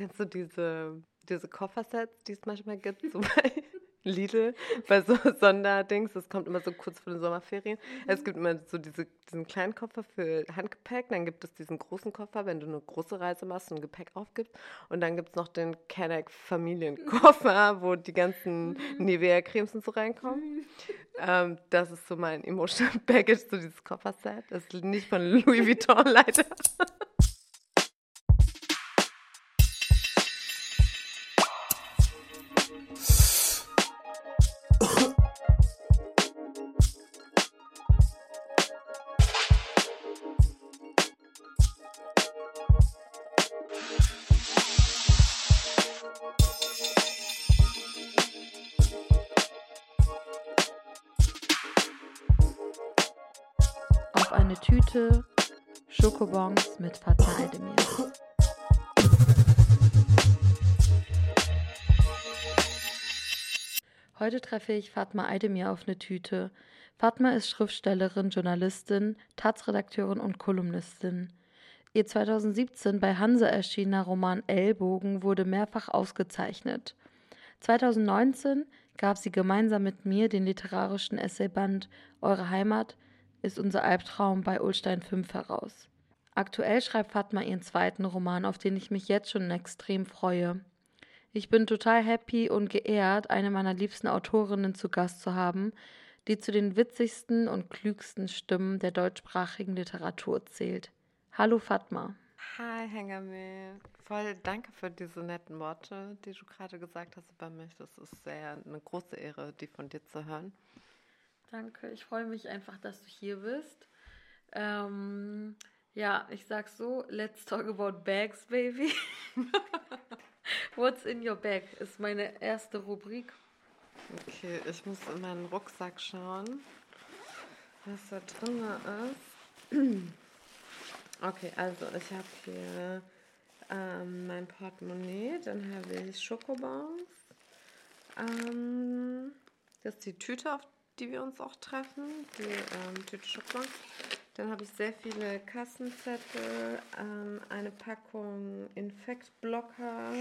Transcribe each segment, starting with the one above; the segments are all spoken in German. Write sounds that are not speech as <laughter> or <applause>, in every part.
Kennst du diese, diese Koffersets, die es manchmal gibt, so <laughs> bei Lidl, bei so Sonderdings? Das kommt immer so kurz vor den Sommerferien. Es gibt immer so diese, diesen kleinen Koffer für Handgepäck, dann gibt es diesen großen Koffer, wenn du eine große Reise machst und Gepäck aufgibst. Und dann gibt es noch den Kenneck Familienkoffer, wo die ganzen Nivea-Cremes und so reinkommen. Ähm, das ist so mein Emotional Package, so dieses Kofferset. Das ist nicht von Louis Vuitton <laughs> leider. Schokobons mit Fatma Aydemir. Heute treffe ich Fatma Aydemir auf eine Tüte. Fatma ist Schriftstellerin, Journalistin, Taz-Redakteurin und Kolumnistin. Ihr 2017 bei Hanse erschienener Roman Ellbogen wurde mehrfach ausgezeichnet. 2019 gab sie gemeinsam mit mir den literarischen Essayband Eure Heimat ist unser Albtraum bei Ulstein 5 heraus. Aktuell schreibt Fatma ihren zweiten Roman, auf den ich mich jetzt schon extrem freue. Ich bin total happy und geehrt, eine meiner liebsten Autorinnen zu Gast zu haben, die zu den witzigsten und klügsten Stimmen der deutschsprachigen Literatur zählt. Hallo Fatma. Hi, Hengame. Voll danke für diese netten Worte, die du gerade gesagt hast über mich. Das ist sehr eine große Ehre, die von dir zu hören. Danke, ich freue mich einfach, dass du hier bist. Ähm, ja, ich sag so, let's talk about bags, baby. <laughs> What's in your bag ist meine erste Rubrik. Okay, ich muss in meinen Rucksack schauen, was da drin ist. Okay, also ich habe hier ähm, mein Portemonnaie, dann habe ich Schokobons. Ähm, das ist die Tüte, auf die wir uns auch treffen, die ähm, Tüte Schokobons. Dann habe ich sehr viele Kassenzettel, ähm, eine Packung Infektblocker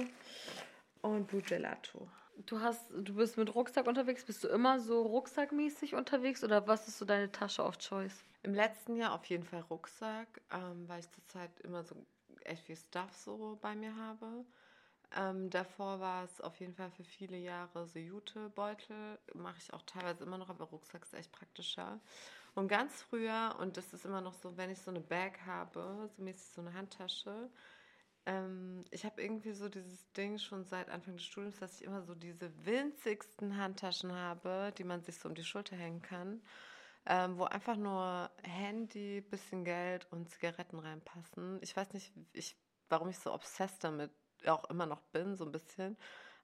und Blue Gelato. Du hast, du bist mit Rucksack unterwegs. Bist du immer so rucksackmäßig unterwegs oder was ist so deine Tasche of Choice? Im letzten Jahr auf jeden Fall Rucksack, ähm, weil ich zurzeit immer so echt viel Stuff so bei mir habe. Ähm, davor war es auf jeden Fall für viele Jahre so Jutebeutel. Mache ich auch teilweise immer noch, aber Rucksack ist echt praktischer. Und ganz früher, und das ist immer noch so, wenn ich so eine Bag habe, so mäßig so eine Handtasche, ähm, ich habe irgendwie so dieses Ding schon seit Anfang des Studiums, dass ich immer so diese winzigsten Handtaschen habe, die man sich so um die Schulter hängen kann, ähm, wo einfach nur Handy, bisschen Geld und Zigaretten reinpassen. Ich weiß nicht, ich, warum ich so obsessed damit auch immer noch bin, so ein bisschen.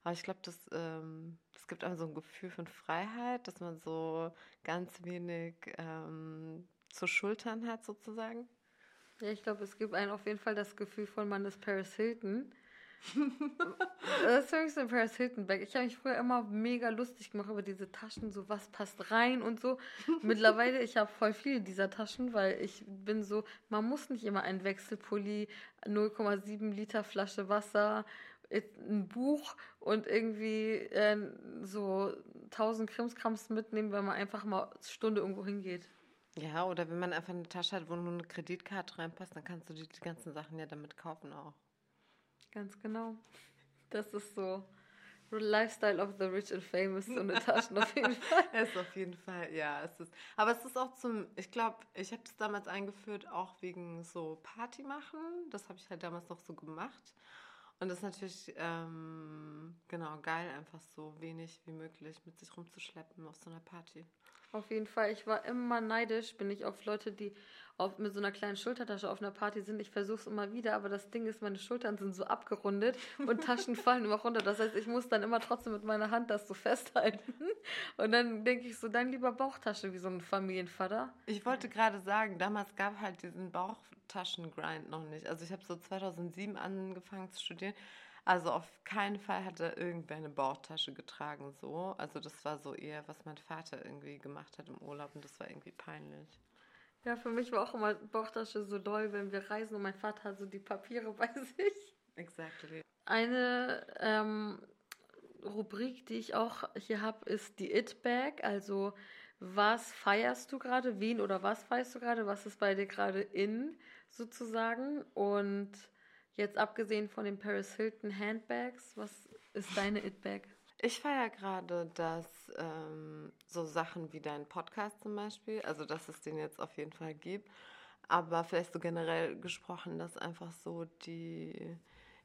Aber ich glaube, das, ähm, das gibt einem so ein Gefühl von Freiheit, dass man so ganz wenig ähm, zu schultern hat, sozusagen. Ja, ich glaube, es gibt einem auf jeden Fall das Gefühl von, man ist Paris Hilton. Das ist so ein Paris Hilton Bag. Ich habe mich früher immer mega lustig gemacht über diese Taschen, so was passt rein und so. Mittlerweile, ich habe voll viele dieser Taschen, weil ich bin so, man muss nicht immer ein Wechselpulli, 0,7 Liter Flasche Wasser, ein Buch und irgendwie äh, so 1000 Krimskrams mitnehmen, wenn man einfach mal eine Stunde irgendwo hingeht. Ja, oder wenn man einfach eine Tasche hat, wo nur eine Kreditkarte reinpasst, dann kannst du die, die ganzen Sachen ja damit kaufen auch. Ganz genau. Das ist so Lifestyle of the Rich and Famous, so eine Taschen auf jeden Fall. <laughs> es ist auf jeden Fall, ja. Es ist, aber es ist auch zum, ich glaube, ich habe das damals eingeführt, auch wegen so Party machen. Das habe ich halt damals noch so gemacht. Und das ist natürlich, ähm, genau, geil, einfach so wenig wie möglich mit sich rumzuschleppen auf so einer Party. Auf jeden Fall. Ich war immer neidisch, bin ich auf Leute, die auf, mit so einer kleinen Schultertasche auf einer Party sind. Ich versuche es immer wieder, aber das Ding ist, meine Schultern sind so abgerundet und Taschen <laughs> fallen immer runter. Das heißt, ich muss dann immer trotzdem mit meiner Hand das so festhalten. Und dann denke ich so, dann lieber Bauchtasche wie so ein Familienvater. Ich wollte gerade sagen, damals gab halt diesen Bauchtaschengrind noch nicht. Also ich habe so 2007 angefangen zu studieren. Also auf keinen Fall hat er irgendwer eine Bauchtasche getragen so. Also das war so eher, was mein Vater irgendwie gemacht hat im Urlaub und das war irgendwie peinlich. Ja, für mich war auch immer Bauchtasche so doll, wenn wir reisen und mein Vater hat so die Papiere <laughs> bei sich. Exactly. eine ähm, Rubrik, die ich auch hier habe, ist die It-Bag. Also, was feierst du gerade? Wen oder was feierst du gerade? Was ist bei dir gerade in, sozusagen? Und jetzt abgesehen von den Paris Hilton Handbags, was ist deine It-Bag? Ich feiere gerade, dass ähm, so Sachen wie dein Podcast zum Beispiel, also dass es den jetzt auf jeden Fall gibt, aber vielleicht so generell gesprochen, dass einfach so die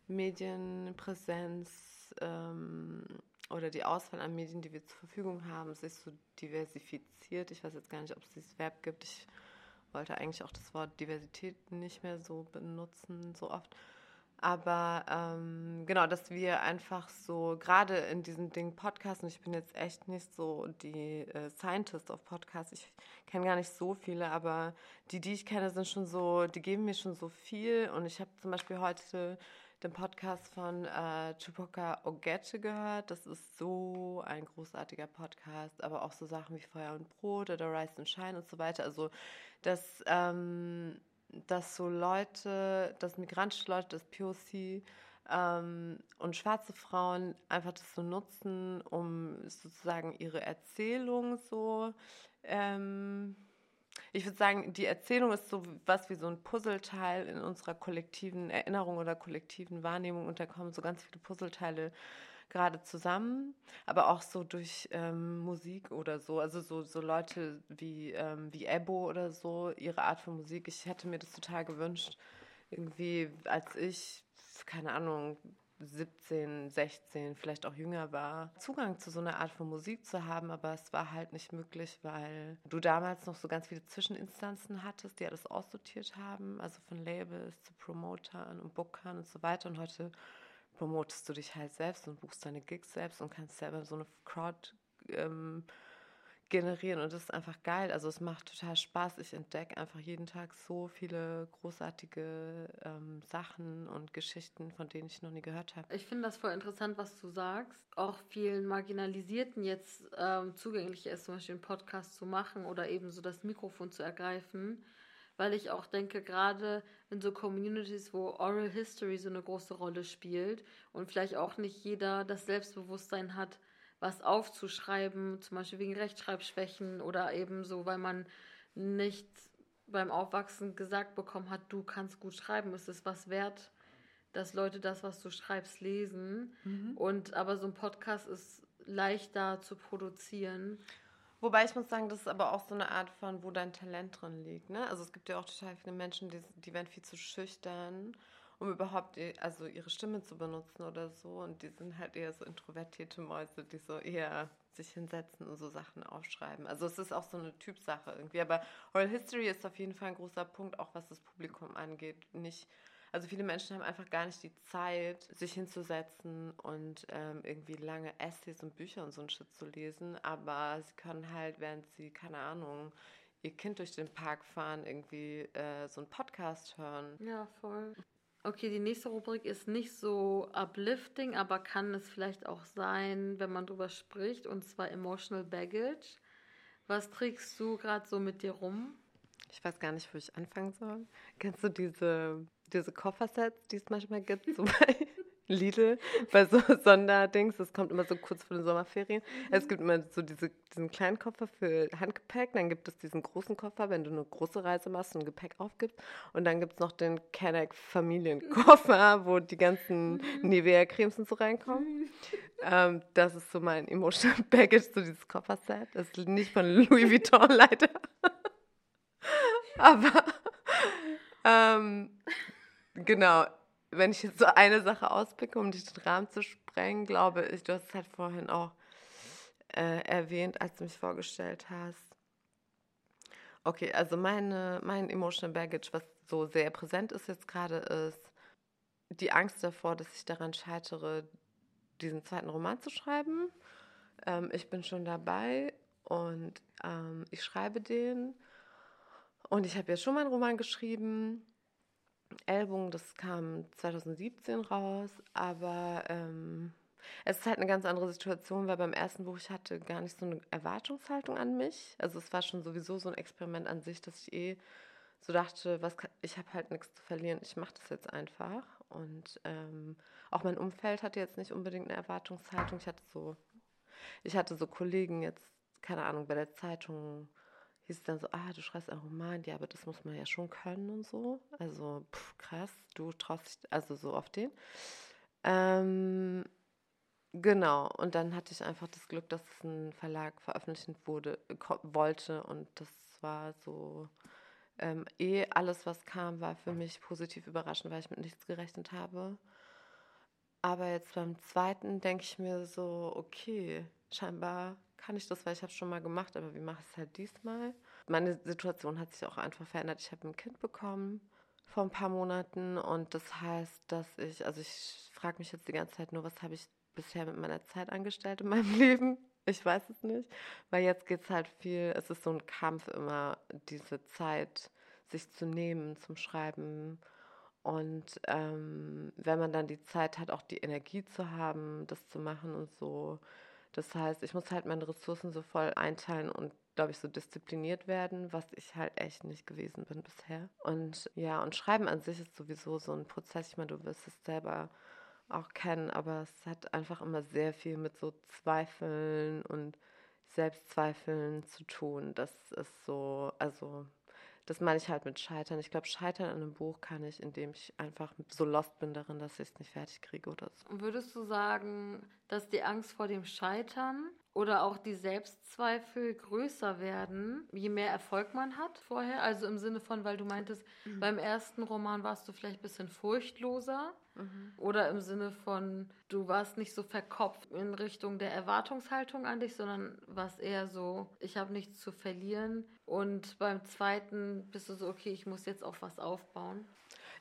Medienpräsenz ähm, oder die Auswahl an Medien, die wir zur Verfügung haben, sich so diversifiziert. Ich weiß jetzt gar nicht, ob es dieses Verb gibt. Ich wollte eigentlich auch das Wort Diversität nicht mehr so benutzen, so oft. Aber ähm, genau, dass wir einfach so, gerade in diesem Ding Podcast, und ich bin jetzt echt nicht so die äh, Scientist of Podcasts, ich kenne gar nicht so viele, aber die, die ich kenne, sind schon so, die geben mir schon so viel. Und ich habe zum Beispiel heute den Podcast von äh, Chupoka Ogette gehört. Das ist so ein großartiger Podcast, aber auch so Sachen wie Feuer und Brot oder Rise and Shine und so weiter. Also das ähm, dass so Leute, dass migrantische Leute, das POC ähm, und schwarze Frauen einfach das so nutzen, um sozusagen ihre Erzählung so, ähm, ich würde sagen, die Erzählung ist so was wie so ein Puzzleteil in unserer kollektiven Erinnerung oder kollektiven Wahrnehmung und da kommen so ganz viele Puzzleteile gerade zusammen, aber auch so durch ähm, Musik oder so. Also so, so Leute wie, ähm, wie Ebo oder so, ihre Art von Musik. Ich hätte mir das total gewünscht, irgendwie, als ich, keine Ahnung, 17, 16, vielleicht auch jünger war, Zugang zu so einer Art von Musik zu haben, aber es war halt nicht möglich, weil du damals noch so ganz viele Zwischeninstanzen hattest, die alles aussortiert haben, also von Labels zu Promotern und Bookern und so weiter. Und heute promotest du dich halt selbst und buchst deine Gigs selbst und kannst selber so eine Crowd ähm, generieren und das ist einfach geil. Also es macht total Spaß. Ich entdecke einfach jeden Tag so viele großartige ähm, Sachen und Geschichten, von denen ich noch nie gehört habe. Ich finde das voll interessant, was du sagst. Auch vielen Marginalisierten jetzt ähm, zugänglich ist, zum Beispiel einen Podcast zu machen oder eben so das Mikrofon zu ergreifen weil ich auch denke, gerade in so Communities, wo Oral History so eine große Rolle spielt und vielleicht auch nicht jeder das Selbstbewusstsein hat, was aufzuschreiben, zum Beispiel wegen Rechtschreibschwächen oder eben so, weil man nicht beim Aufwachsen gesagt bekommen hat, du kannst gut schreiben, ist es was wert, dass Leute das, was du schreibst, lesen. Mhm. Und aber so ein Podcast ist leichter zu produzieren. Wobei ich muss sagen, das ist aber auch so eine Art von, wo dein Talent drin liegt. Ne? Also es gibt ja auch total viele Menschen, die, die werden viel zu schüchtern, um überhaupt also ihre Stimme zu benutzen oder so. Und die sind halt eher so introvertierte Mäuse, die so eher sich hinsetzen und so Sachen aufschreiben. Also es ist auch so eine Typsache irgendwie. Aber Oral History ist auf jeden Fall ein großer Punkt, auch was das Publikum angeht. Nicht also viele Menschen haben einfach gar nicht die Zeit, sich hinzusetzen und ähm, irgendwie lange Essays und Bücher und so ein Shit zu lesen, aber sie können halt, während sie, keine Ahnung, ihr Kind durch den Park fahren, irgendwie äh, so einen Podcast hören. Ja, voll. Okay, die nächste Rubrik ist nicht so uplifting, aber kann es vielleicht auch sein, wenn man drüber spricht, und zwar Emotional Baggage. Was trägst du gerade so mit dir rum? Ich weiß gar nicht, wo ich anfangen soll. Kennst du diese diese Koffersets, die es manchmal gibt, so bei Lidl, bei so Sonderdings, das kommt immer so kurz vor den Sommerferien. Mhm. Es gibt immer so diese, diesen kleinen Koffer für Handgepäck, dann gibt es diesen großen Koffer, wenn du eine große Reise machst und Gepäck aufgibst. Und dann gibt es noch den Kenneck Familienkoffer, wo die ganzen. Nivea-Cremes und so reinkommen. Mhm. Ähm, das ist so mein Emotional <laughs> Baggage, so dieses Kofferset. Das ist nicht von Louis Vuitton <laughs> leider. Aber ähm, Genau. Wenn ich jetzt so eine Sache auspicke, um dich den Rahmen zu sprengen, glaube ich, du hast es halt vorhin auch äh, erwähnt, als du mich vorgestellt hast. Okay, also meine, mein Emotional Baggage, was so sehr präsent ist jetzt gerade, ist die Angst davor, dass ich daran scheitere, diesen zweiten Roman zu schreiben. Ähm, ich bin schon dabei und ähm, ich schreibe den. Und ich habe ja schon mal einen Roman geschrieben Album, das kam 2017 raus, aber ähm, es ist halt eine ganz andere Situation, weil beim ersten Buch ich hatte gar nicht so eine Erwartungshaltung an mich. Also es war schon sowieso so ein Experiment an sich, dass ich eh so dachte, was kann, ich habe halt nichts zu verlieren, ich mache das jetzt einfach. Und ähm, auch mein Umfeld hatte jetzt nicht unbedingt eine Erwartungshaltung. Ich hatte so, ich hatte so Kollegen jetzt, keine Ahnung, bei der Zeitung hieß es dann so, ah, du schreibst einen Roman, ja, aber das muss man ja schon können und so. Also, pff, krass, du traust dich, also so auf den. Ähm, genau, und dann hatte ich einfach das Glück, dass es ein Verlag veröffentlichen wurde, wollte und das war so ähm, eh alles, was kam, war für mich positiv überraschend, weil ich mit nichts gerechnet habe. Aber jetzt beim zweiten denke ich mir so, okay, scheinbar kann ich das, weil ich habe es schon mal gemacht, aber wie mache ich es halt diesmal? Meine Situation hat sich auch einfach verändert. Ich habe ein Kind bekommen vor ein paar Monaten und das heißt, dass ich, also ich frage mich jetzt die ganze Zeit nur, was habe ich bisher mit meiner Zeit angestellt in meinem <laughs> Leben? Ich weiß es nicht, weil jetzt geht es halt viel, es ist so ein Kampf immer, diese Zeit sich zu nehmen zum Schreiben. Und ähm, wenn man dann die Zeit hat, auch die Energie zu haben, das zu machen und so. Das heißt, ich muss halt meine Ressourcen so voll einteilen und, glaube ich, so diszipliniert werden, was ich halt echt nicht gewesen bin bisher. Und ja, und Schreiben an sich ist sowieso so ein Prozess. Ich meine, du wirst es selber auch kennen, aber es hat einfach immer sehr viel mit so Zweifeln und Selbstzweifeln zu tun. Das ist so, also das meine ich halt mit Scheitern. Ich glaube, Scheitern an einem Buch kann ich, indem ich einfach so lost bin darin, dass ich es nicht fertig kriege oder so. Würdest du sagen, dass die Angst vor dem Scheitern oder auch die Selbstzweifel größer werden, je mehr Erfolg man hat vorher? Also im Sinne von, weil du meintest, mhm. beim ersten Roman warst du vielleicht ein bisschen furchtloser. Mhm. Oder im Sinne von, du warst nicht so verkopft in Richtung der Erwartungshaltung an dich, sondern warst eher so, ich habe nichts zu verlieren. Und beim zweiten bist du so, okay, ich muss jetzt auf was aufbauen.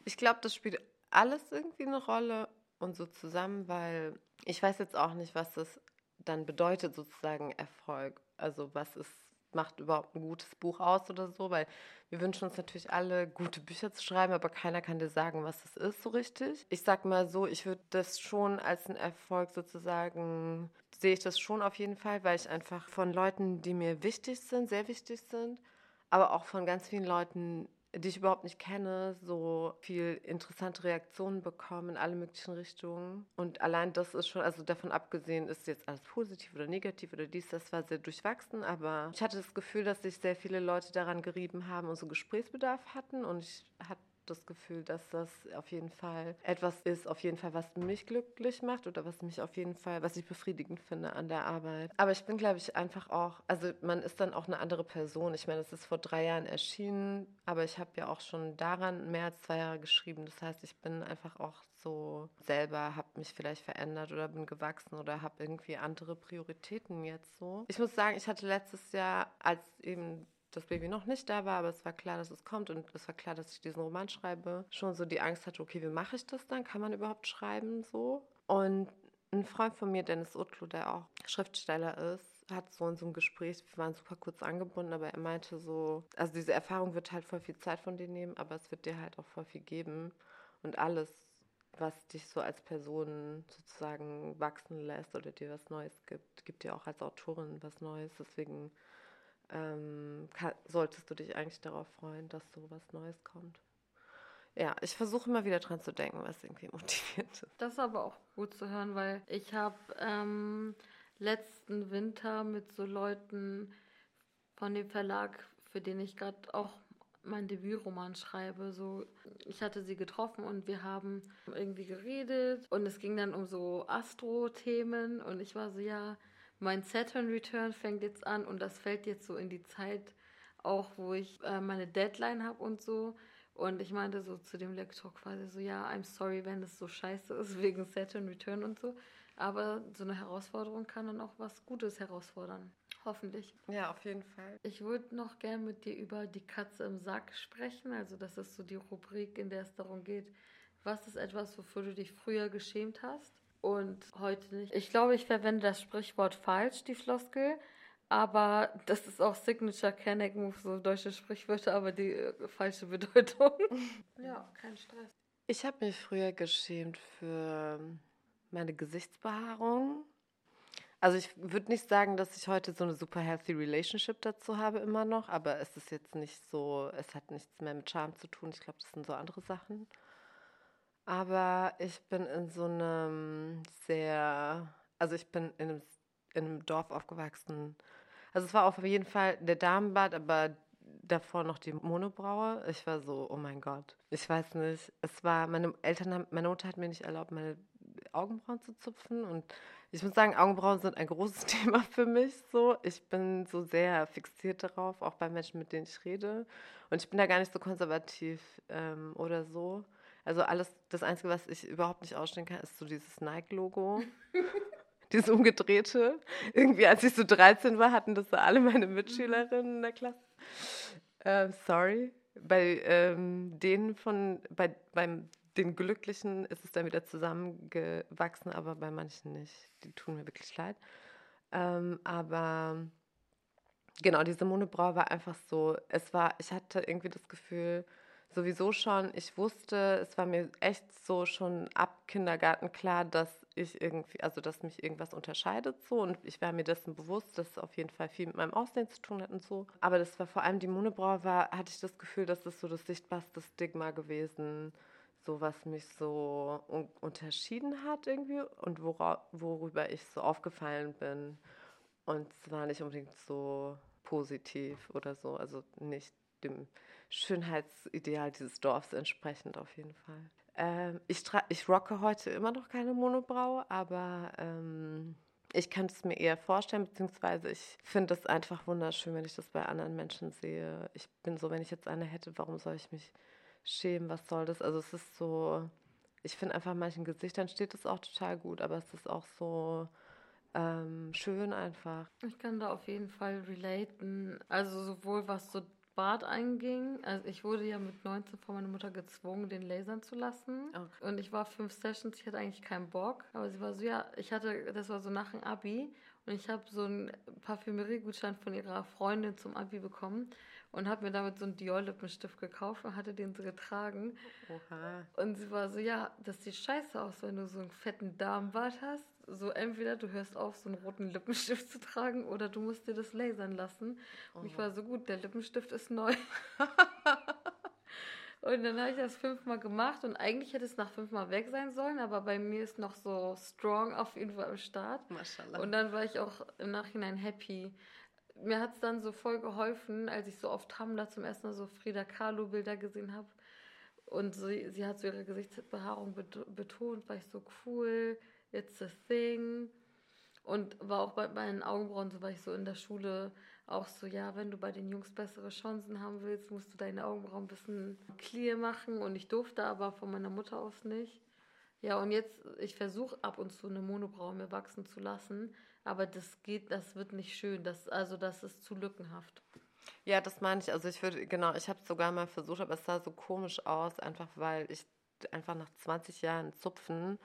Ich glaube, das spielt alles irgendwie eine Rolle und so zusammen, weil ich weiß jetzt auch nicht, was das dann bedeutet sozusagen Erfolg. Also was ist, macht überhaupt ein gutes Buch aus oder so, weil wir wünschen uns natürlich alle, gute Bücher zu schreiben, aber keiner kann dir sagen, was es ist so richtig. Ich sag mal so, ich würde das schon als einen Erfolg sozusagen, sehe ich das schon auf jeden Fall, weil ich einfach von Leuten, die mir wichtig sind, sehr wichtig sind, aber auch von ganz vielen Leuten, die ich überhaupt nicht kenne, so viel interessante Reaktionen bekommen in alle möglichen Richtungen. Und allein das ist schon, also davon abgesehen, ist jetzt alles positiv oder negativ oder dies, das war sehr durchwachsen, aber ich hatte das Gefühl, dass sich sehr viele Leute daran gerieben haben und so Gesprächsbedarf hatten und ich hatte das Gefühl, dass das auf jeden Fall etwas ist, auf jeden Fall, was mich glücklich macht oder was mich auf jeden Fall, was ich befriedigend finde an der Arbeit. Aber ich bin, glaube ich, einfach auch, also man ist dann auch eine andere Person. Ich meine, es ist vor drei Jahren erschienen, aber ich habe ja auch schon daran mehr als zwei Jahre geschrieben. Das heißt, ich bin einfach auch so selber, habe mich vielleicht verändert oder bin gewachsen oder habe irgendwie andere Prioritäten jetzt so. Ich muss sagen, ich hatte letztes Jahr, als eben das Baby noch nicht da war, aber es war klar, dass es kommt und es war klar, dass ich diesen Roman schreibe, schon so die Angst hatte, okay, wie mache ich das dann? Kann man überhaupt schreiben so? Und ein Freund von mir, Dennis Utlu, der auch Schriftsteller ist, hat so in so einem Gespräch, wir waren super kurz angebunden, aber er meinte so, also diese Erfahrung wird halt voll viel Zeit von dir nehmen, aber es wird dir halt auch voll viel geben und alles, was dich so als Person sozusagen wachsen lässt oder dir was Neues gibt, gibt dir auch als Autorin was Neues. Deswegen ähm, kann, solltest du dich eigentlich darauf freuen, dass so was Neues kommt. Ja, ich versuche immer wieder dran zu denken, was irgendwie <laughs> motiviert ist. Das ist aber auch gut zu hören, weil ich habe ähm, letzten Winter mit so Leuten von dem Verlag, für den ich gerade auch mein Debütroman schreibe. So, ich hatte sie getroffen und wir haben irgendwie geredet und es ging dann um so Astro-Themen und ich war so, ja, mein Saturn Return fängt jetzt an und das fällt jetzt so in die Zeit auch, wo ich äh, meine Deadline habe und so. Und ich meinte so zu dem Lektor quasi so, ja, I'm sorry, wenn es so scheiße ist <laughs> wegen Saturn Return und so. Aber so eine Herausforderung kann dann auch was Gutes herausfordern. Hoffentlich. Ja, auf jeden Fall. Ich würde noch gern mit dir über die Katze im Sack sprechen. Also das ist so die Rubrik, in der es darum geht, was ist etwas, wofür du dich früher geschämt hast? Und heute nicht. Ich glaube, ich verwende das Sprichwort falsch, die Floskel. Aber das ist auch Signature Kenneck Move, so deutsche Sprichwörter, aber die äh, falsche Bedeutung. <laughs> ja, kein Stress. Ich habe mich früher geschämt für meine Gesichtsbehaarung. Also ich würde nicht sagen, dass ich heute so eine super healthy Relationship dazu habe immer noch, aber es ist jetzt nicht so, es hat nichts mehr mit Charme zu tun. Ich glaube, das sind so andere Sachen. Aber ich bin in so einem sehr, also ich bin in einem, in einem Dorf aufgewachsen. Also es war auf jeden Fall der Damenbad, aber davor noch die Monobraue. Ich war so, oh mein Gott. Ich weiß nicht. Es war, meine Eltern haben, meine Mutter hat mir nicht erlaubt, meine Augenbrauen zu zupfen. Und ich muss sagen, Augenbrauen sind ein großes <laughs> Thema für mich. So, ich bin so sehr fixiert darauf, auch bei Menschen, mit denen ich rede. Und ich bin da gar nicht so konservativ ähm, oder so. Also alles, das Einzige, was ich überhaupt nicht ausstehen kann, ist so dieses Nike-Logo. <laughs> dieses umgedrehte. Irgendwie, als ich so 13 war, hatten das so alle meine Mitschülerinnen in der Klasse. Ähm, sorry. Bei ähm, denen von, bei, beim den Glücklichen ist es dann wieder zusammengewachsen, aber bei manchen nicht. Die tun mir wirklich leid. Ähm, aber genau, diese Monobraue war einfach so, es war, ich hatte irgendwie das Gefühl, sowieso schon, ich wusste, es war mir echt so schon ab Kindergarten klar, dass ich irgendwie, also dass mich irgendwas unterscheidet so und ich war mir dessen bewusst, dass es auf jeden Fall viel mit meinem Aussehen zu tun hat und so. Aber das war vor allem die Monobraue war, hatte ich das Gefühl, dass das so das sichtbarste Stigma gewesen, so was mich so un unterschieden hat irgendwie und worüber ich so aufgefallen bin. Und es war nicht unbedingt so positiv oder so, also nicht dem Schönheitsideal dieses Dorfs entsprechend auf jeden Fall. Ähm, ich, ich rocke heute immer noch keine Monobraue, aber ähm, ich kann es mir eher vorstellen, beziehungsweise ich finde es einfach wunderschön, wenn ich das bei anderen Menschen sehe. Ich bin so, wenn ich jetzt eine hätte, warum soll ich mich schämen? Was soll das? Also es ist so, ich finde einfach manchen Gesichtern steht es auch total gut, aber es ist auch so ähm, schön einfach. Ich kann da auf jeden Fall relaten. Also sowohl was so Bart einging. Also ich wurde ja mit 19 von meiner Mutter gezwungen, den lasern zu lassen. Okay. Und ich war fünf Sessions, ich hatte eigentlich keinen Bock. Aber sie war so, ja, ich hatte, das war so nach dem Abi. Und ich habe so einen Parfümerie-Gutschein von ihrer Freundin zum Abi bekommen und habe mir damit so einen Dior-Lippenstift gekauft und hatte den so getragen. Oha. Und sie war so, ja, das sieht scheiße aus, wenn du so einen fetten Damenbart hast so entweder du hörst auf, so einen roten Lippenstift zu tragen oder du musst dir das lasern lassen. Und oh. ich war so gut, der Lippenstift ist neu. <laughs> und dann habe ich das fünfmal gemacht und eigentlich hätte es nach fünfmal weg sein sollen, aber bei mir ist noch so strong auf jeden Fall am Start. Maschallah. Und dann war ich auch im Nachhinein happy. Mir hat es dann so voll geholfen, als ich so auf Tumblr zum ersten Mal so Frida Kahlo Bilder gesehen habe. Und sie, sie hat so ihre Gesichtsbehaarung betont, war ich so cool it's a thing. Und war auch bei meinen Augenbrauen so, war ich so in der Schule auch so, ja, wenn du bei den Jungs bessere Chancen haben willst, musst du deine Augenbrauen ein bisschen clear machen. Und ich durfte aber von meiner Mutter aus nicht. Ja, und jetzt, ich versuche ab und zu eine Monobraue mir wachsen zu lassen, aber das geht, das wird nicht schön. Das, also das ist zu lückenhaft. Ja, das meine ich. Also ich würde, genau, ich habe es sogar mal versucht, aber es sah so komisch aus, einfach weil ich einfach nach 20 Jahren Zupfen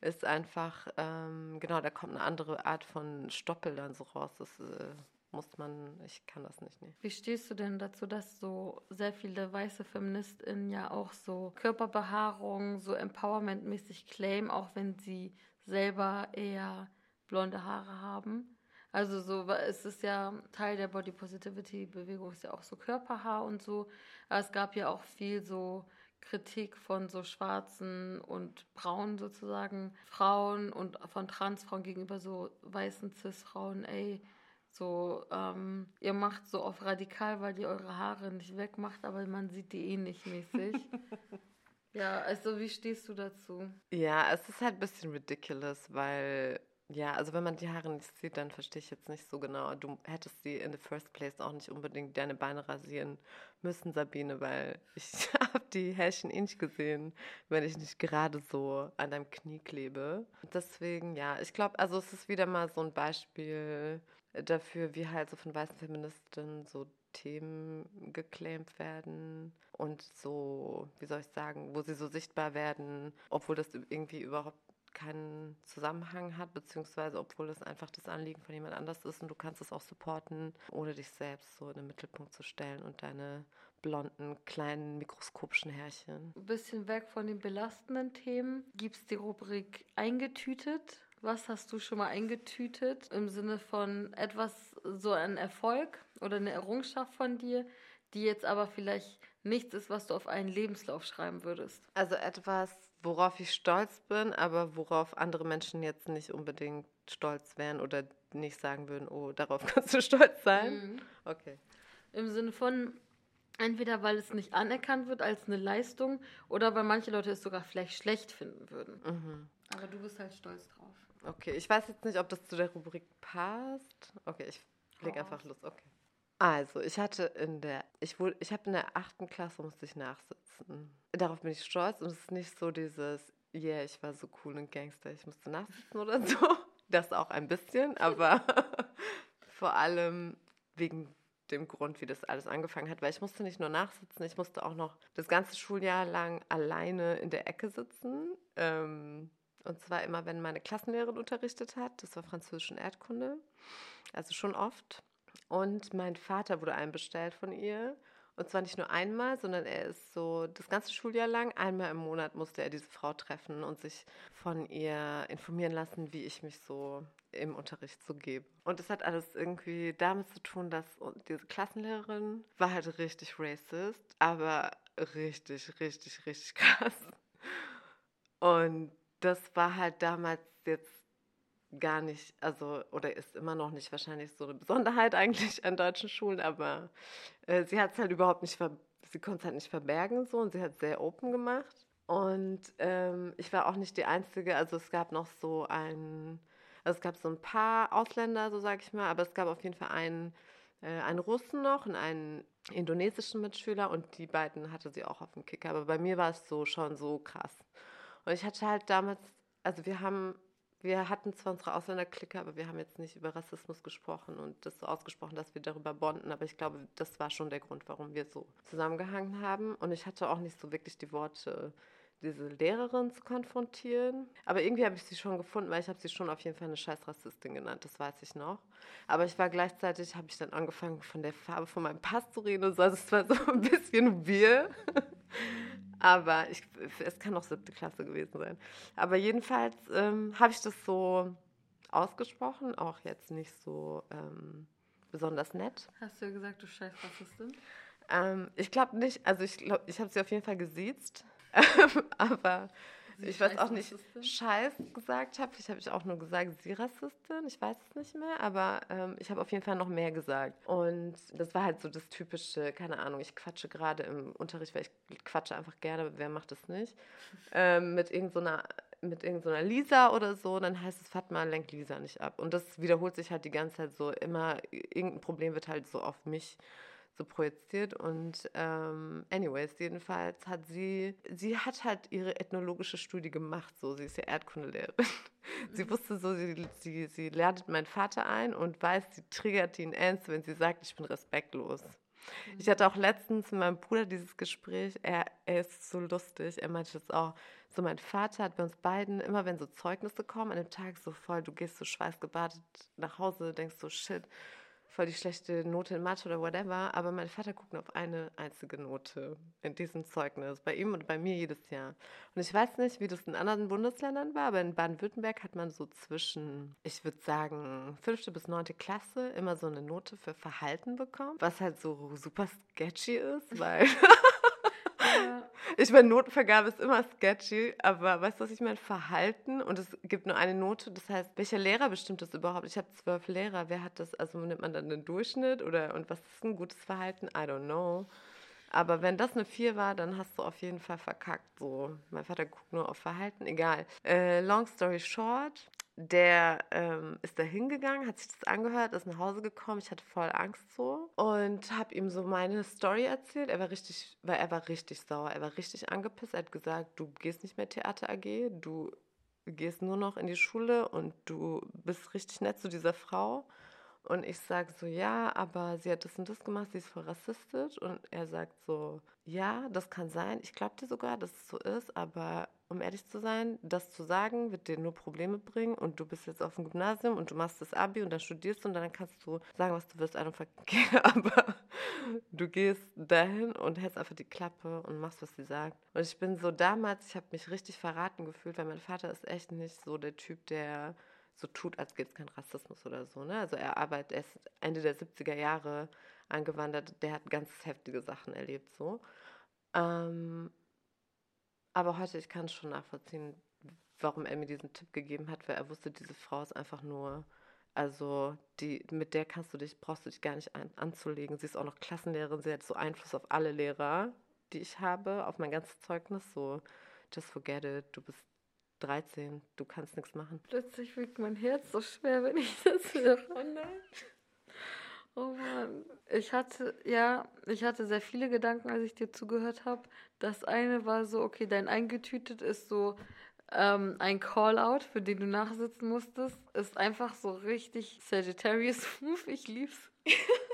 ist einfach, ähm, genau, da kommt eine andere Art von Stoppel dann so raus. Das äh, muss man, ich kann das nicht. Nee. Wie stehst du denn dazu, dass so sehr viele weiße FeministInnen ja auch so Körperbehaarung, so Empowerment-mäßig claimen, auch wenn sie selber eher blonde Haare haben? Also so, es ist ja Teil der Body Positivity Bewegung ist ja auch so Körperhaar und so. Aber es gab ja auch viel so Kritik von so schwarzen und braunen sozusagen Frauen und von Transfrauen gegenüber so weißen Cis-Frauen, ey, so, ähm, ihr macht so auf radikal, weil ihr eure Haare nicht wegmacht, aber man sieht die eh nicht mäßig. <laughs> ja, also wie stehst du dazu? Ja, es ist halt ein bisschen ridiculous, weil ja, also wenn man die Haare nicht sieht, dann verstehe ich jetzt nicht so genau. Du hättest sie in the first place auch nicht unbedingt deine Beine rasieren müssen, Sabine, weil ich <laughs> habe die Härchen eh nicht gesehen, wenn ich nicht gerade so an deinem Knie klebe. Deswegen, ja, ich glaube, also es ist wieder mal so ein Beispiel dafür, wie halt so von weißen Feministinnen so Themen geclaimt werden und so, wie soll ich sagen, wo sie so sichtbar werden, obwohl das irgendwie überhaupt keinen Zusammenhang hat, beziehungsweise obwohl es einfach das Anliegen von jemand anders ist und du kannst es auch supporten, ohne dich selbst so in den Mittelpunkt zu stellen und deine blonden, kleinen, mikroskopischen Härchen. Ein bisschen weg von den belastenden Themen gibt es die Rubrik eingetütet. Was hast du schon mal eingetütet im Sinne von etwas, so ein Erfolg oder eine Errungenschaft von dir, die jetzt aber vielleicht nichts ist, was du auf einen Lebenslauf schreiben würdest? Also etwas, worauf ich stolz bin, aber worauf andere Menschen jetzt nicht unbedingt stolz wären oder nicht sagen würden, oh, darauf <laughs> kannst du stolz sein. Mhm. Okay. Im Sinne von, entweder weil es nicht anerkannt wird als eine Leistung oder weil manche Leute es sogar vielleicht schlecht finden würden. Mhm. Aber du bist halt stolz drauf. Okay, ich weiß jetzt nicht, ob das zu der Rubrik passt. Okay, ich leg einfach los. Okay. Also, ich hatte in der, ich wurde, ich habe in der achten Klasse musste ich nachsitzen. Darauf bin ich stolz und es ist nicht so dieses, yeah, ich war so cool und Gangster, ich musste nachsitzen oder so. <laughs> Das auch ein bisschen, aber <laughs> vor allem wegen dem Grund, wie das alles angefangen hat, weil ich musste nicht nur nachsitzen, ich musste auch noch das ganze Schuljahr lang alleine in der Ecke sitzen. Ähm, und zwar immer, wenn meine Klassenlehrerin unterrichtet hat. Das war Französisch und Erdkunde. Also schon oft. Und mein Vater wurde einbestellt von ihr. Und zwar nicht nur einmal, sondern er ist so das ganze Schuljahr lang, einmal im Monat musste er diese Frau treffen und sich von ihr informieren lassen, wie ich mich so im Unterricht so gebe. Und das hat alles irgendwie damit zu tun, dass diese Klassenlehrerin war halt richtig racist, aber richtig, richtig, richtig <laughs> krass. Und das war halt damals jetzt gar nicht, also, oder ist immer noch nicht wahrscheinlich so eine Besonderheit <laughs> eigentlich an deutschen Schulen, aber äh, sie hat es halt überhaupt nicht, sie konnte es halt nicht verbergen so und sie hat es sehr open gemacht. Und ähm, ich war auch nicht die Einzige, also es gab noch so ein, also es gab so ein paar Ausländer, so sag ich mal, aber es gab auf jeden Fall einen, äh, einen Russen noch und einen indonesischen Mitschüler und die beiden hatte sie auch auf dem Kicker. Aber bei mir war es so schon so krass. Und ich hatte halt damals, also wir haben, wir hatten zwar unsere Ausländerklicke, aber wir haben jetzt nicht über Rassismus gesprochen und das so ausgesprochen, dass wir darüber bonden. Aber ich glaube, das war schon der Grund, warum wir so zusammengehangen haben. Und ich hatte auch nicht so wirklich die Worte, diese Lehrerin zu konfrontieren. Aber irgendwie habe ich sie schon gefunden, weil ich habe sie schon auf jeden Fall eine scheiß Rassistin genannt, das weiß ich noch. Aber ich war gleichzeitig, habe ich dann angefangen, von der Farbe von meinem Pass zu reden und so. Also es war so <laughs> ein bisschen wir. <laughs> Aber ich, es kann auch siebte Klasse gewesen sein. Aber jedenfalls ähm, habe ich das so ausgesprochen, auch jetzt nicht so ähm, besonders nett. Hast du ja gesagt, du scheiß Rassistin? Ähm, ich glaube nicht, also ich glaube, ich habe sie auf jeden Fall gesiezt. <laughs> aber Sie ich weiß auch nicht? Scheiß gesagt habe. Vielleicht habe ich auch nur gesagt, sie Rassistin. Ich weiß es nicht mehr, aber ähm, ich habe auf jeden Fall noch mehr gesagt. Und das war halt so das typische, keine Ahnung, ich quatsche gerade im Unterricht, weil ich quatsche einfach gerne, wer macht das nicht, <laughs> ähm, mit irgendeiner so mit irgendeiner so Lisa oder so, dann heißt es, Fatma lenkt Lisa nicht ab. Und das wiederholt sich halt die ganze Zeit so immer, irgendein Problem wird halt so auf mich so projiziert. Und ähm, anyways, jedenfalls hat sie, sie hat halt ihre ethnologische Studie gemacht, so, sie ist ja Erdkundelehrerin. <laughs> sie mhm. wusste so, sie, sie, sie ladet meinen Vater ein und weiß, sie triggert ihn ernst, wenn sie sagt, ich bin respektlos. Mhm. Ich hatte auch letztens mit meinem Bruder dieses Gespräch. Er, er ist so lustig. Er meinte das auch. So, mein Vater hat bei uns beiden, immer wenn so Zeugnisse kommen, an dem Tag so voll, du gehst so schweißgebadet nach Hause, denkst so, shit, voll die schlechte Note in Mathe oder whatever, aber mein Vater guckt nur auf eine einzige Note in diesem Zeugnis, bei ihm und bei mir jedes Jahr. Und ich weiß nicht, wie das in anderen Bundesländern war, aber in Baden-Württemberg hat man so zwischen, ich würde sagen, fünfte bis neunte Klasse immer so eine Note für Verhalten bekommen, was halt so super sketchy ist, weil <laughs> Ich meine, Notenvergabe ist immer sketchy, aber weißt du, was ich meine? Verhalten und es gibt nur eine Note. Das heißt, welcher Lehrer bestimmt das überhaupt? Ich habe zwölf Lehrer. Wer hat das? Also nimmt man dann den Durchschnitt oder und was ist ein gutes Verhalten? I don't know. Aber wenn das eine 4 war, dann hast du auf jeden Fall verkackt. So, mein Vater guckt nur auf Verhalten, egal. Äh, long story short, der ähm, ist da hingegangen, hat sich das angehört, ist nach Hause gekommen. Ich hatte voll Angst so und habe ihm so meine Story erzählt. Er war richtig, weil er war richtig sauer, er war richtig angepisst. Er hat gesagt, du gehst nicht mehr Theater AG, du gehst nur noch in die Schule und du bist richtig nett zu dieser Frau. Und ich sage so, ja, aber sie hat das und das gemacht, sie ist voll rassistisch. Und er sagt so, ja, das kann sein. Ich glaube dir sogar, dass es so ist, aber um ehrlich zu sein, das zu sagen, wird dir nur Probleme bringen und du bist jetzt auf dem Gymnasium und du machst das Abi und dann studierst du und dann kannst du sagen, was du willst, einfach verkehren, <laughs> aber du gehst dahin und hältst einfach die Klappe und machst, was sie sagt. Und ich bin so damals, ich habe mich richtig verraten gefühlt, weil mein Vater ist echt nicht so der Typ, der so tut, als gäbe es keinen Rassismus oder so. Ne? Also er arbeitet, er ist Ende der 70er Jahre angewandert, der hat ganz heftige Sachen erlebt so. Ähm, Aber heute, ich kann schon nachvollziehen, warum er mir diesen Tipp gegeben hat, weil er wusste, diese Frau ist einfach nur, also die, mit der kannst du dich, brauchst du dich gar nicht ein, anzulegen. Sie ist auch noch Klassenlehrerin, sie hat so Einfluss auf alle Lehrer, die ich habe, auf mein ganzes Zeugnis. So, just forget it, du bist 13, du kannst nichts machen. Plötzlich wiegt mein Herz so schwer, wenn ich das <laughs> höre. Oh nein. Oh Mann. Ich hatte, ja, ich hatte sehr viele Gedanken, als ich dir zugehört habe. Das eine war so, okay, dein eingetütet ist so ähm, ein Call-out, für den du nachsitzen musstest. Ist einfach so richtig Sagittarius-Move. Ich lieb's. <laughs>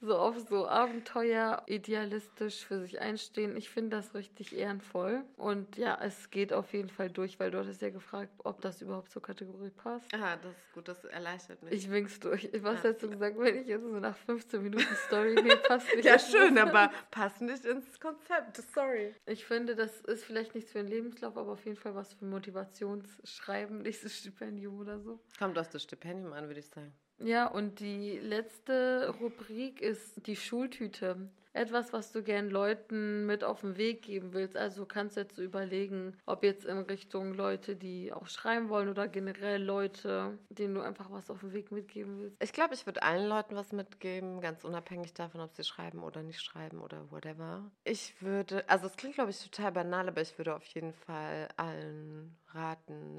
so auf so Abenteuer idealistisch für sich einstehen. Ich finde das richtig ehrenvoll. Und ja, es geht auf jeden Fall durch, weil du hattest ja gefragt, ob das überhaupt zur Kategorie passt. Ah, das ist gut, das erleichtert mich. Ich wink's durch. Was ja. hättest du gesagt, wenn ich jetzt so nach 15 Minuten Story, nee, passt nicht. <laughs> ja, schön, aber passt nicht ins Konzept, sorry. Ich finde, das ist vielleicht nichts für einen Lebenslauf, aber auf jeden Fall was für Motivationsschreiben, nächstes Stipendium oder so. Kommt aus das Stipendium an, würde ich sagen. Ja, und die letzte Rubrik ist die Schultüte. Etwas, was du gern Leuten mit auf den Weg geben willst. Also kannst du jetzt überlegen, ob jetzt in Richtung Leute, die auch schreiben wollen oder generell Leute, denen du einfach was auf den Weg mitgeben willst. Ich glaube, ich würde allen Leuten was mitgeben, ganz unabhängig davon, ob sie schreiben oder nicht schreiben oder whatever. Ich würde, also es klingt, glaube ich, total banal, aber ich würde auf jeden Fall allen raten,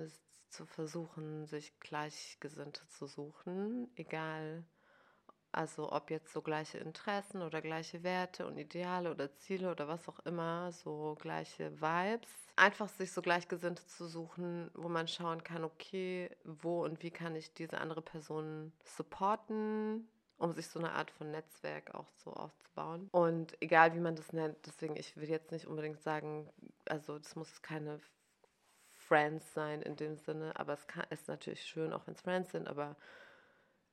zu versuchen, sich Gleichgesinnte zu suchen, egal, also ob jetzt so gleiche Interessen oder gleiche Werte und Ideale oder Ziele oder was auch immer, so gleiche Vibes. Einfach sich so Gleichgesinnte zu suchen, wo man schauen kann, okay, wo und wie kann ich diese andere Person supporten, um sich so eine Art von Netzwerk auch so aufzubauen. Und egal wie man das nennt, deswegen, ich will jetzt nicht unbedingt sagen, also das muss keine Friends sein in dem Sinne, aber es kann, ist natürlich schön, auch wenn es Friends sind, aber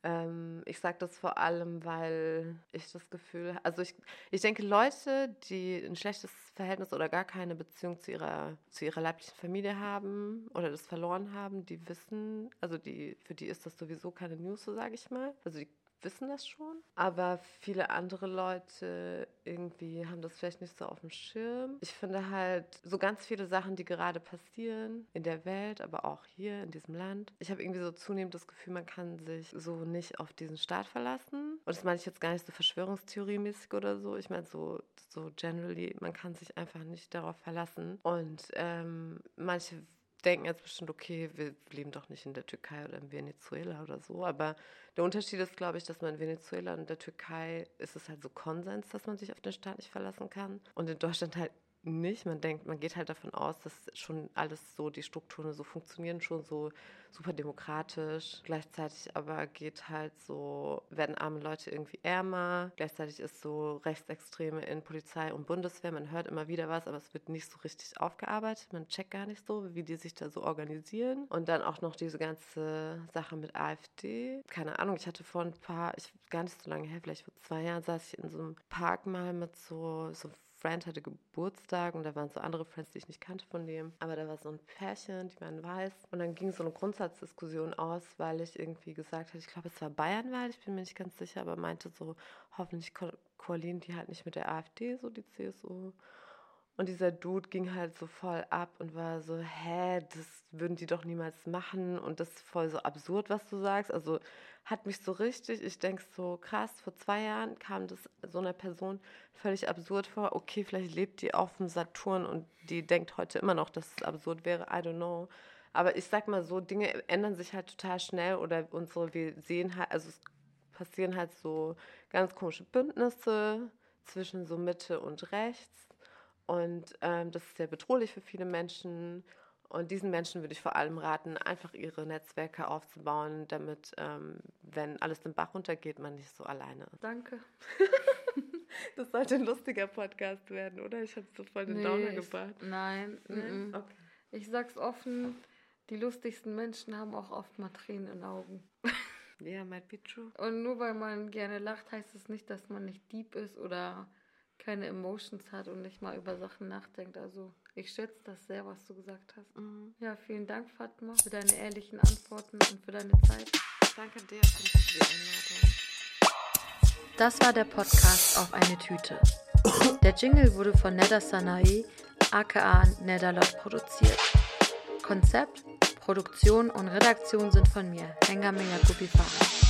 ähm, ich sage das vor allem, weil ich das Gefühl, also ich, ich denke, Leute, die ein schlechtes Verhältnis oder gar keine Beziehung zu ihrer, zu ihrer leiblichen Familie haben oder das verloren haben, die wissen, also die, für die ist das sowieso keine News, so sage ich mal. Also die wissen das schon, aber viele andere Leute irgendwie haben das vielleicht nicht so auf dem Schirm. Ich finde halt so ganz viele Sachen, die gerade passieren in der Welt, aber auch hier in diesem Land. Ich habe irgendwie so zunehmend das Gefühl, man kann sich so nicht auf diesen Staat verlassen. Und das meine ich jetzt gar nicht so Verschwörungstheorie-mäßig oder so. Ich meine so, so generally, man kann sich einfach nicht darauf verlassen. Und ähm, manche denken jetzt bestimmt, okay, wir leben doch nicht in der Türkei oder in Venezuela oder so. Aber der Unterschied ist, glaube ich, dass man in Venezuela und in der Türkei ist es halt so Konsens, dass man sich auf den Staat nicht verlassen kann. Und in Deutschland halt nicht. Man denkt, man geht halt davon aus, dass schon alles so, die Strukturen so funktionieren, schon so super demokratisch. Gleichzeitig aber geht halt so, werden arme Leute irgendwie ärmer. Gleichzeitig ist so Rechtsextreme in Polizei und Bundeswehr. Man hört immer wieder was, aber es wird nicht so richtig aufgearbeitet. Man checkt gar nicht so, wie die sich da so organisieren. Und dann auch noch diese ganze Sache mit AfD. Keine Ahnung, ich hatte vor ein paar, ich gar nicht so lange her, vielleicht vor zwei Jahren, saß ich in so einem Park mal mit so, so Friend hatte Geburtstag und da waren so andere Friends, die ich nicht kannte von dem. Aber da war so ein Pärchen, die waren weiß. Und dann ging so eine Grundsatzdiskussion aus, weil ich irgendwie gesagt hatte, ich glaube, es war Bayernwahl, ich bin mir nicht ganz sicher, aber meinte so, hoffentlich koalieren die halt nicht mit der AfD, so die CSU. Und dieser Dude ging halt so voll ab und war so, hä, das würden die doch niemals machen und das ist voll so absurd, was du sagst. Also hat mich so richtig, ich denke so krass, vor zwei Jahren kam das so einer Person völlig absurd vor. Okay, vielleicht lebt die auf dem Saturn und die denkt heute immer noch, dass es absurd wäre. I don't know. Aber ich sag mal so, Dinge ändern sich halt total schnell oder unsere, wir sehen halt, also es passieren halt so ganz komische Bündnisse zwischen so Mitte und rechts. Und ähm, das ist sehr bedrohlich für viele Menschen. Und diesen Menschen würde ich vor allem raten, einfach ihre Netzwerke aufzubauen, damit, ähm, wenn alles den Bach runtergeht, man nicht so alleine ist. Danke. <laughs> das sollte ein lustiger Podcast werden, oder? Ich habe so voll den nee, Downer gebracht. Nein, nein? Okay. ich sag's offen, die lustigsten Menschen haben auch oft mal Tränen in den Augen. <laughs> Ja, yeah, might be true. Und nur weil man gerne lacht, heißt es das nicht, dass man nicht deep ist oder keine Emotions hat und nicht mal über Sachen nachdenkt. Also ich schätze das sehr, was du gesagt hast. Mhm. Ja, vielen Dank, Fatma, für deine ehrlichen Antworten und für deine Zeit. Danke dir für die Einladung. Das war der Podcast auf eine Tüte. Der Jingle wurde von Neda Sanae aka Nedalot produziert. Konzept, Produktion und Redaktion sind von mir, Hengame Jacobi Farah.